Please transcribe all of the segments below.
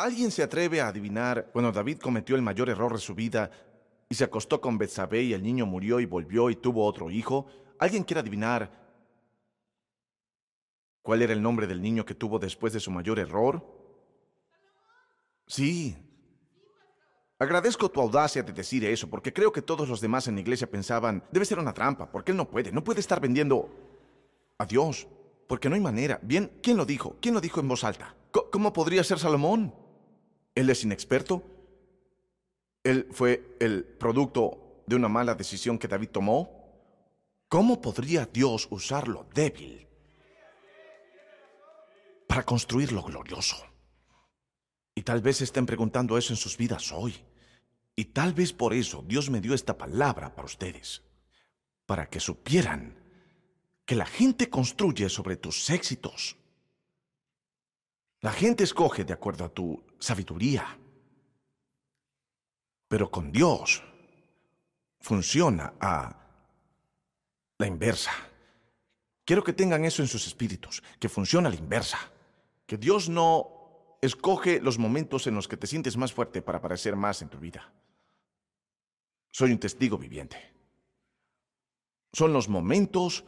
¿Alguien se atreve a adivinar cuando David cometió el mayor error de su vida y se acostó con Betsabé y el niño murió y volvió y tuvo otro hijo? ¿Alguien quiere adivinar cuál era el nombre del niño que tuvo después de su mayor error? Sí. Agradezco tu audacia de decir eso, porque creo que todos los demás en la iglesia pensaban, debe ser una trampa, porque él no puede, no puede estar vendiendo a Dios, porque no hay manera. Bien, ¿quién lo dijo? ¿Quién lo dijo en voz alta? ¿Cómo podría ser Salomón? ¿Él es inexperto? ¿Él fue el producto de una mala decisión que David tomó? ¿Cómo podría Dios usar lo débil para construir lo glorioso? Y tal vez estén preguntando eso en sus vidas hoy. Y tal vez por eso Dios me dio esta palabra para ustedes, para que supieran que la gente construye sobre tus éxitos. La gente escoge de acuerdo a tu sabiduría. Pero con Dios funciona a la inversa. Quiero que tengan eso en sus espíritus, que funciona a la inversa. Que Dios no escoge los momentos en los que te sientes más fuerte para aparecer más en tu vida. Soy un testigo viviente. Son los momentos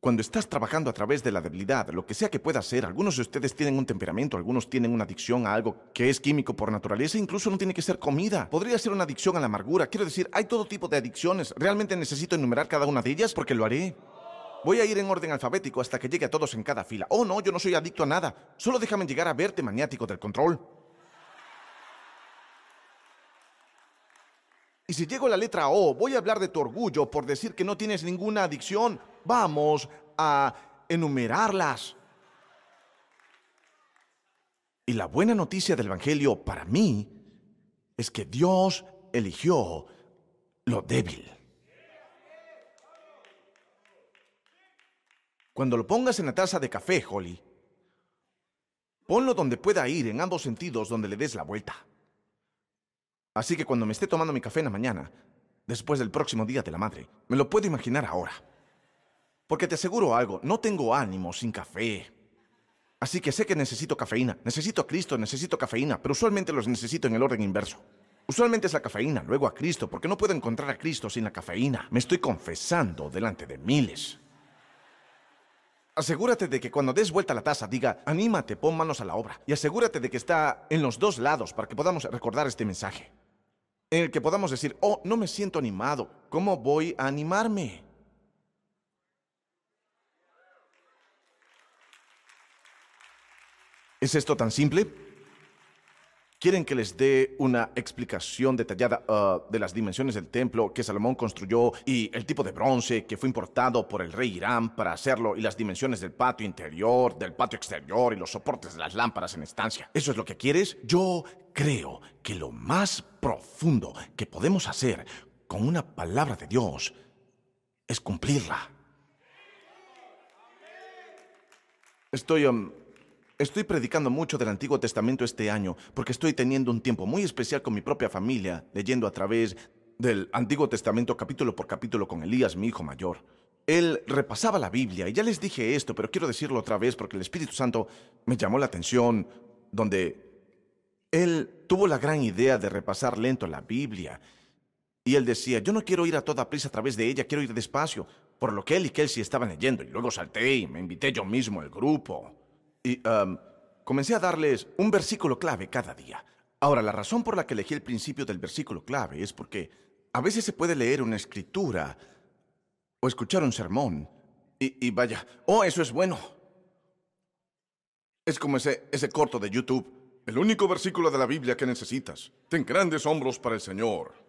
cuando estás trabajando a través de la debilidad, lo que sea que pueda ser, algunos de ustedes tienen un temperamento, algunos tienen una adicción a algo que es químico por naturaleza, incluso no tiene que ser comida. Podría ser una adicción a la amargura. Quiero decir, hay todo tipo de adicciones. ¿Realmente necesito enumerar cada una de ellas? Porque lo haré. Voy a ir en orden alfabético hasta que llegue a todos en cada fila. Oh, no, yo no soy adicto a nada. Solo déjame llegar a verte, maniático del control. Y si llego a la letra O, voy a hablar de tu orgullo por decir que no tienes ninguna adicción. Vamos a enumerarlas. Y la buena noticia del Evangelio para mí es que Dios eligió lo débil. Cuando lo pongas en la taza de café, Holly, ponlo donde pueda ir en ambos sentidos donde le des la vuelta. Así que cuando me esté tomando mi café en la mañana, después del próximo día de la madre, me lo puedo imaginar ahora. Porque te aseguro algo, no tengo ánimo sin café. Así que sé que necesito cafeína, necesito a Cristo, necesito cafeína, pero usualmente los necesito en el orden inverso. Usualmente es la cafeína, luego a Cristo, porque no puedo encontrar a Cristo sin la cafeína. Me estoy confesando delante de miles. Asegúrate de que cuando des vuelta la taza diga, anímate, pon manos a la obra. Y asegúrate de que está en los dos lados para que podamos recordar este mensaje en el que podamos decir, oh, no me siento animado, ¿cómo voy a animarme? ¿Es esto tan simple? ¿Quieren que les dé una explicación detallada uh, de las dimensiones del templo que Salomón construyó y el tipo de bronce que fue importado por el rey Irán para hacerlo y las dimensiones del patio interior, del patio exterior y los soportes de las lámparas en estancia? ¿Eso es lo que quieres? Yo creo que lo más profundo que podemos hacer con una palabra de Dios es cumplirla. Estoy... Estoy predicando mucho del Antiguo Testamento este año porque estoy teniendo un tiempo muy especial con mi propia familia, leyendo a través del Antiguo Testamento capítulo por capítulo con Elías, mi hijo mayor. Él repasaba la Biblia y ya les dije esto, pero quiero decirlo otra vez porque el Espíritu Santo me llamó la atención donde él tuvo la gran idea de repasar lento la Biblia. Y él decía, yo no quiero ir a toda prisa a través de ella, quiero ir despacio, por lo que él y Kelsey estaban leyendo. Y luego salté y me invité yo mismo al grupo y comencé a darles un versículo clave cada día. Ahora, la razón por la que elegí el principio del versículo clave es porque a veces se puede leer una escritura o escuchar un sermón y, y vaya, oh, eso es bueno. Es como ese, ese corto de YouTube. El único versículo de la Biblia que necesitas. Ten grandes hombros para el Señor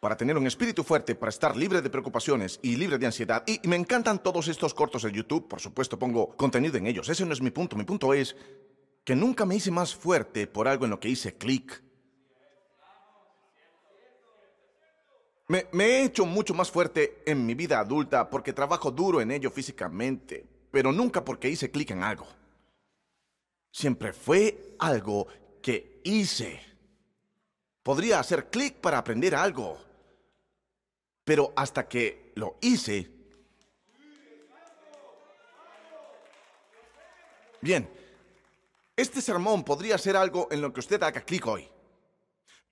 para tener un espíritu fuerte, para estar libre de preocupaciones y libre de ansiedad. Y me encantan todos estos cortos de YouTube, por supuesto pongo contenido en ellos. Ese no es mi punto, mi punto es que nunca me hice más fuerte por algo en lo que hice clic. Me, me, he hecho mucho más fuerte en mi vida adulta porque trabajo duro en ello físicamente, pero nunca porque hice clic en algo. Siempre fue algo que hice. Podría hacer clic para aprender algo, pero hasta que lo hice... Bien, este sermón podría ser algo en lo que usted haga clic hoy.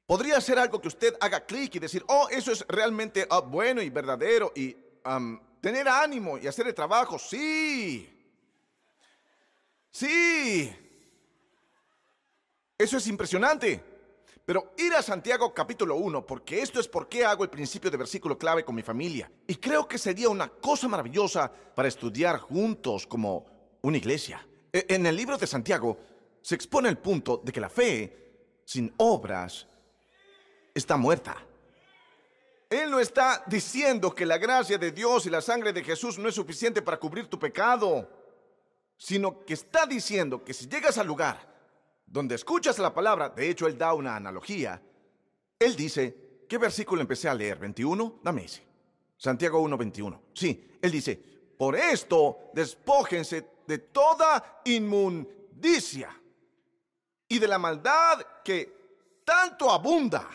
Podría ser algo que usted haga clic y decir, oh, eso es realmente ah, bueno y verdadero y tener ánimo y hacer el trabajo. Sí. Sí. Eso es impresionante. Pero ir a Santiago capítulo 1, porque esto es por qué hago el principio de versículo clave con mi familia. Y creo que sería una cosa maravillosa para estudiar juntos como una iglesia. E, en el libro de Santiago se expone el punto de que la fe sin obras está muerta. Él no está diciendo que la gracia de Dios y la sangre de Jesús no es suficiente para cubrir tu pecado, sino que está diciendo que si llegas al lugar donde escuchas la palabra, de hecho él da una analogía, él dice, ¿qué versículo empecé a leer? ¿21? Dame ese. Santiago 1, 21. Sí, él dice, por esto despójense de toda inmundicia y de la maldad que tanto abunda.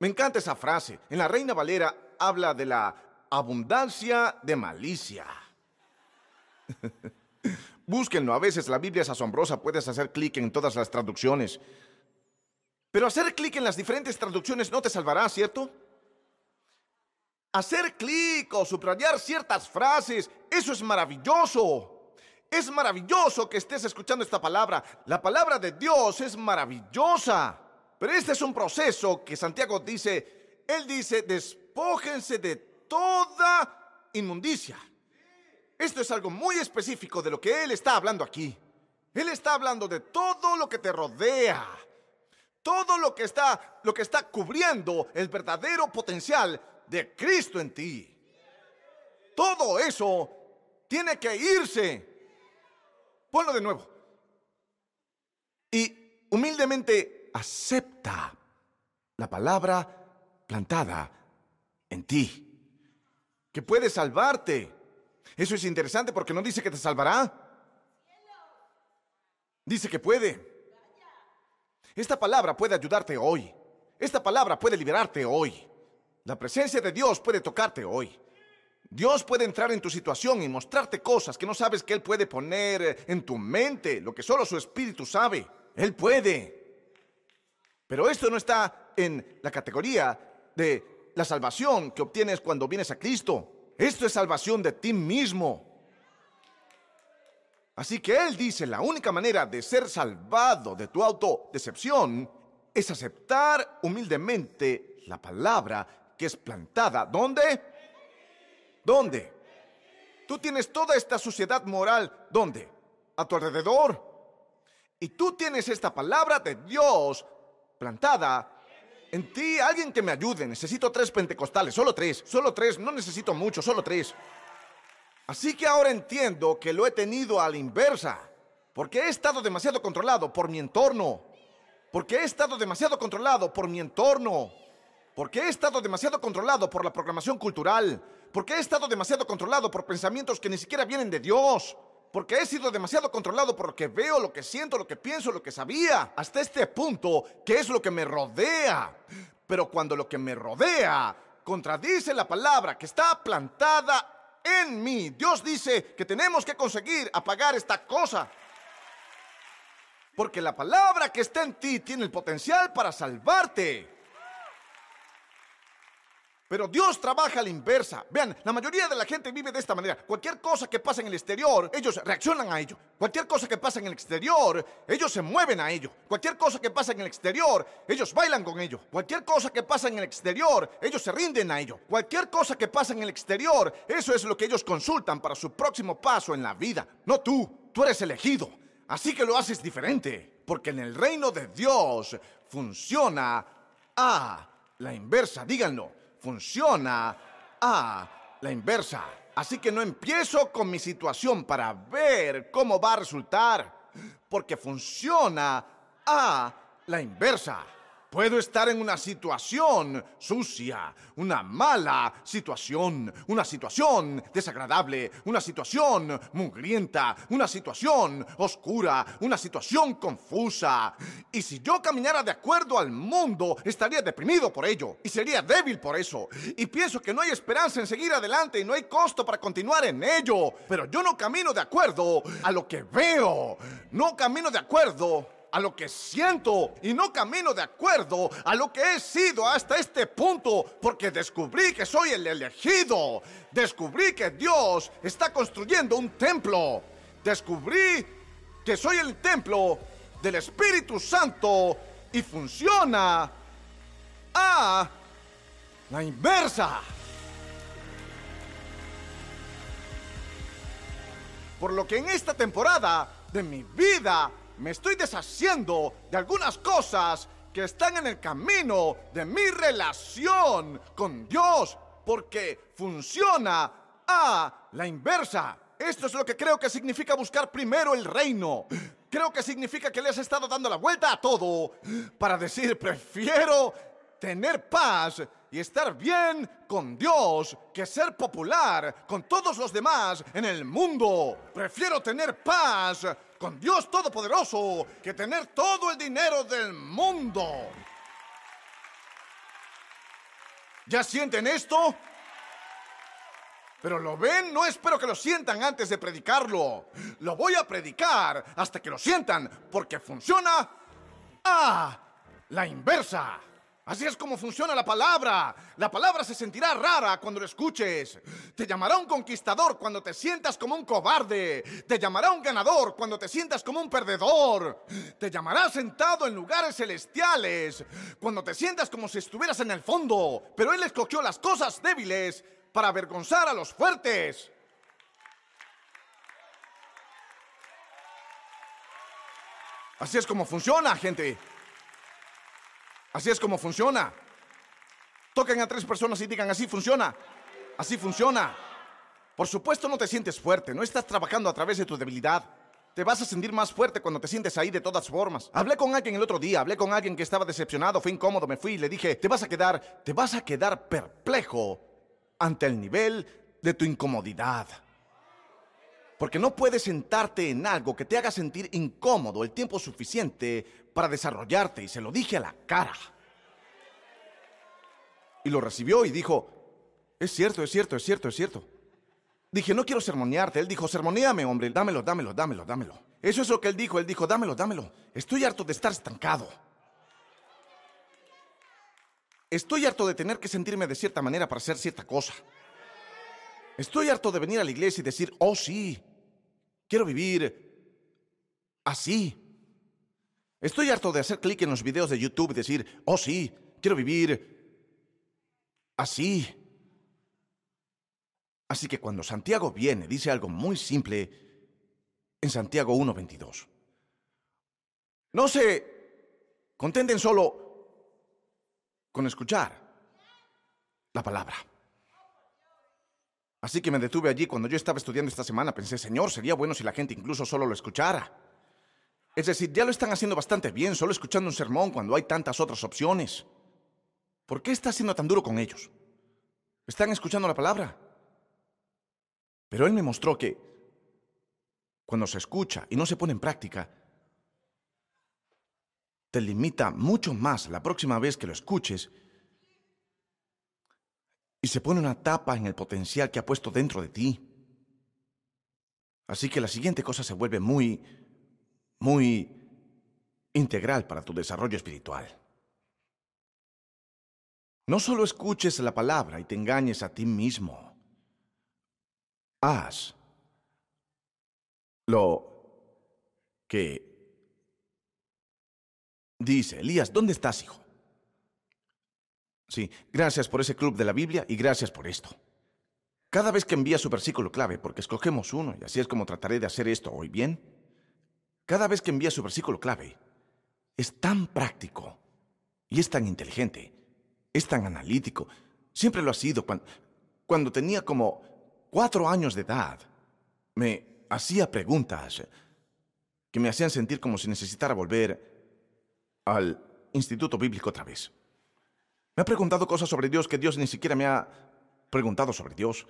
Me encanta esa frase. En la Reina Valera habla de la abundancia de malicia. Búsquenlo, a veces la Biblia es asombrosa, puedes hacer clic en todas las traducciones. Pero hacer clic en las diferentes traducciones no te salvará, ¿cierto? Hacer clic o subrayar ciertas frases, eso es maravilloso. Es maravilloso que estés escuchando esta palabra. La palabra de Dios es maravillosa. Pero este es un proceso que Santiago dice, él dice, despójense de toda inmundicia. Esto es algo muy específico de lo que Él está hablando aquí. Él está hablando de todo lo que te rodea. Todo lo que está, lo que está cubriendo el verdadero potencial de Cristo en ti. Todo eso tiene que irse. Ponlo de nuevo. Y humildemente acepta la palabra plantada en ti, que puede salvarte eso es interesante porque no dice que te salvará. Dice que puede. Esta palabra puede ayudarte hoy. Esta palabra puede liberarte hoy. La presencia de Dios puede tocarte hoy. Dios puede entrar en tu situación y mostrarte cosas que no sabes que Él puede poner en tu mente, lo que solo su espíritu sabe. Él puede. Pero esto no está en la categoría de la salvación que obtienes cuando vienes a Cristo. Esto es salvación de ti mismo. Así que Él dice, la única manera de ser salvado de tu autodecepción es aceptar humildemente la palabra que es plantada. ¿Dónde? ¿Dónde? Tú tienes toda esta suciedad moral. ¿Dónde? A tu alrededor. Y tú tienes esta palabra de Dios plantada en ti, alguien que me ayude. Necesito tres pentecostales, solo tres, solo tres, no necesito mucho, solo tres. Así que ahora entiendo que lo he tenido a la inversa, porque he estado demasiado controlado por mi entorno, porque he estado demasiado controlado por mi entorno, porque he estado demasiado controlado por la programación cultural, porque he estado demasiado controlado por pensamientos que ni siquiera vienen de Dios porque he sido demasiado controlado por lo que veo, lo que siento, lo que pienso, lo que sabía, hasta este punto, que es lo que me rodea. Pero cuando lo que me rodea contradice la palabra que está plantada en mí, Dios dice que tenemos que conseguir apagar esta cosa. Porque la palabra que está en ti tiene el potencial para salvarte. Pero Dios trabaja a la inversa. Vean, la mayoría de la gente vive de esta manera. Cualquier cosa que pasa en el exterior, ellos reaccionan a ello. Cualquier cosa que pasa en el exterior, ellos se mueven a ello. Cualquier cosa que pasa en el exterior, ellos bailan con ello. Cualquier cosa que pasa en el exterior, ellos se rinden a ello. Cualquier cosa que pasa en el exterior, eso es lo que ellos consultan para su próximo paso en la vida. No tú, tú eres elegido. Así que lo haces diferente. Porque en el reino de Dios funciona a la inversa. Díganlo funciona a la inversa. Así que no empiezo con mi situación para ver cómo va a resultar, porque funciona a la inversa. Puedo estar en una situación sucia, una mala situación, una situación desagradable, una situación mugrienta, una situación oscura, una situación confusa. Y si yo caminara de acuerdo al mundo, estaría deprimido por ello y sería débil por eso. Y pienso que no hay esperanza en seguir adelante y no hay costo para continuar en ello. Pero yo no camino de acuerdo a lo que veo, no camino de acuerdo a lo que siento y no camino de acuerdo a lo que he sido hasta este punto, porque descubrí que soy el elegido, descubrí que Dios está construyendo un templo, descubrí que soy el templo del Espíritu Santo y funciona a la inversa. Por lo que en esta temporada de mi vida me estoy deshaciendo de algunas cosas que están en el camino de mi relación con Dios, porque funciona a la inversa. Esto es lo que creo que significa buscar primero el reino. Creo que significa que le has estado dando la vuelta a todo para decir, prefiero tener paz y estar bien con Dios que ser popular con todos los demás en el mundo. Prefiero tener paz con Dios Todopoderoso que tener todo el dinero del mundo. ¿Ya sienten esto? Pero lo ven, no espero que lo sientan antes de predicarlo. Lo voy a predicar hasta que lo sientan, porque funciona a la inversa. Así es como funciona la palabra. La palabra se sentirá rara cuando lo escuches. Te llamará un conquistador cuando te sientas como un cobarde. Te llamará un ganador cuando te sientas como un perdedor. Te llamará sentado en lugares celestiales cuando te sientas como si estuvieras en el fondo. Pero Él escogió las cosas débiles para avergonzar a los fuertes. Así es como funciona, gente. Así es como funciona. Toquen a tres personas y digan, así funciona. Así funciona. Por supuesto no te sientes fuerte, no estás trabajando a través de tu debilidad. Te vas a sentir más fuerte cuando te sientes ahí de todas formas. Hablé con alguien el otro día, hablé con alguien que estaba decepcionado, fue incómodo, me fui y le dije, te vas a quedar, te vas a quedar perplejo ante el nivel de tu incomodidad. Porque no puedes sentarte en algo que te haga sentir incómodo el tiempo suficiente para desarrollarte. Y se lo dije a la cara. Y lo recibió y dijo, es cierto, es cierto, es cierto, es cierto. Dije, no quiero sermonearte. Él dijo, sermoneame, hombre, dámelo, dámelo, dámelo, dámelo. Eso es lo que él dijo. Él dijo, dámelo, dámelo. Estoy harto de estar estancado. Estoy harto de tener que sentirme de cierta manera para hacer cierta cosa. Estoy harto de venir a la iglesia y decir, oh sí, Quiero vivir así. Estoy harto de hacer clic en los videos de YouTube y decir, oh sí, quiero vivir así. Así que cuando Santiago viene, dice algo muy simple en Santiago 1.22. No se contenten solo con escuchar la palabra. Así que me detuve allí cuando yo estaba estudiando esta semana. Pensé, Señor, sería bueno si la gente incluso solo lo escuchara. Es decir, ya lo están haciendo bastante bien, solo escuchando un sermón cuando hay tantas otras opciones. ¿Por qué está siendo tan duro con ellos? Están escuchando la palabra. Pero Él me mostró que cuando se escucha y no se pone en práctica, te limita mucho más la próxima vez que lo escuches y se pone una tapa en el potencial que ha puesto dentro de ti. Así que la siguiente cosa se vuelve muy, muy integral para tu desarrollo espiritual. No solo escuches la palabra y te engañes a ti mismo. Haz lo que dice Elías. ¿Dónde estás, hijo? Sí, gracias por ese club de la Biblia y gracias por esto. Cada vez que envía su versículo clave, porque escogemos uno y así es como trataré de hacer esto hoy, ¿bien? Cada vez que envía su versículo clave, es tan práctico y es tan inteligente, es tan analítico. Siempre lo ha sido. Cuando, tenía como cuatro años de edad, me hacía preguntas que me hacían sentir como si necesitara volver al instituto bíblico otra vez. Me ha preguntado cosas sobre Dios que Dios ni siquiera me ha preguntado sobre Dios.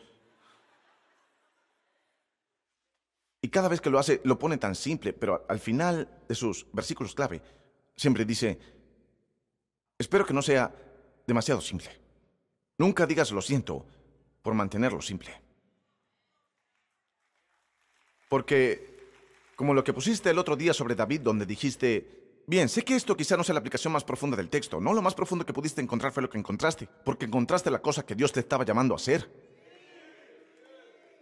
Y cada vez que lo hace, lo pone tan simple, pero al final de sus versículos clave, siempre dice, espero que no sea demasiado simple. Nunca digas lo siento por mantenerlo simple. Porque, como lo que pusiste el otro día sobre David, donde dijiste, bien, sé que esto quizá no sea la aplicación más profunda del texto, no lo más profundo que pudiste encontrar fue lo que encontraste, porque encontraste la cosa que Dios te estaba llamando a hacer.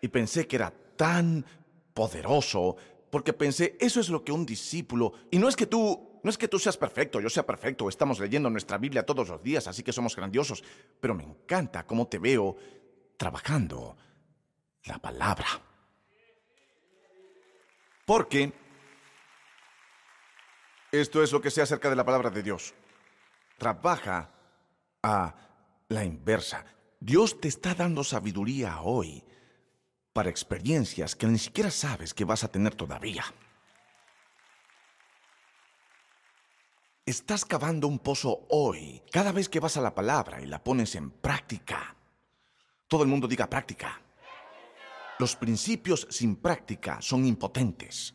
Y pensé que era tan poderoso, porque pensé, eso es lo que un discípulo, y no es que tú, no es que tú seas perfecto, yo sea perfecto, estamos leyendo nuestra Biblia todos los días, así que somos grandiosos, pero me encanta cómo te veo trabajando la palabra. Porque esto es lo que sé acerca de la palabra de Dios. Trabaja a la inversa. Dios te está dando sabiduría hoy para experiencias que ni siquiera sabes que vas a tener todavía. Estás cavando un pozo hoy cada vez que vas a la palabra y la pones en práctica. Todo el mundo diga práctica. Los principios sin práctica son impotentes.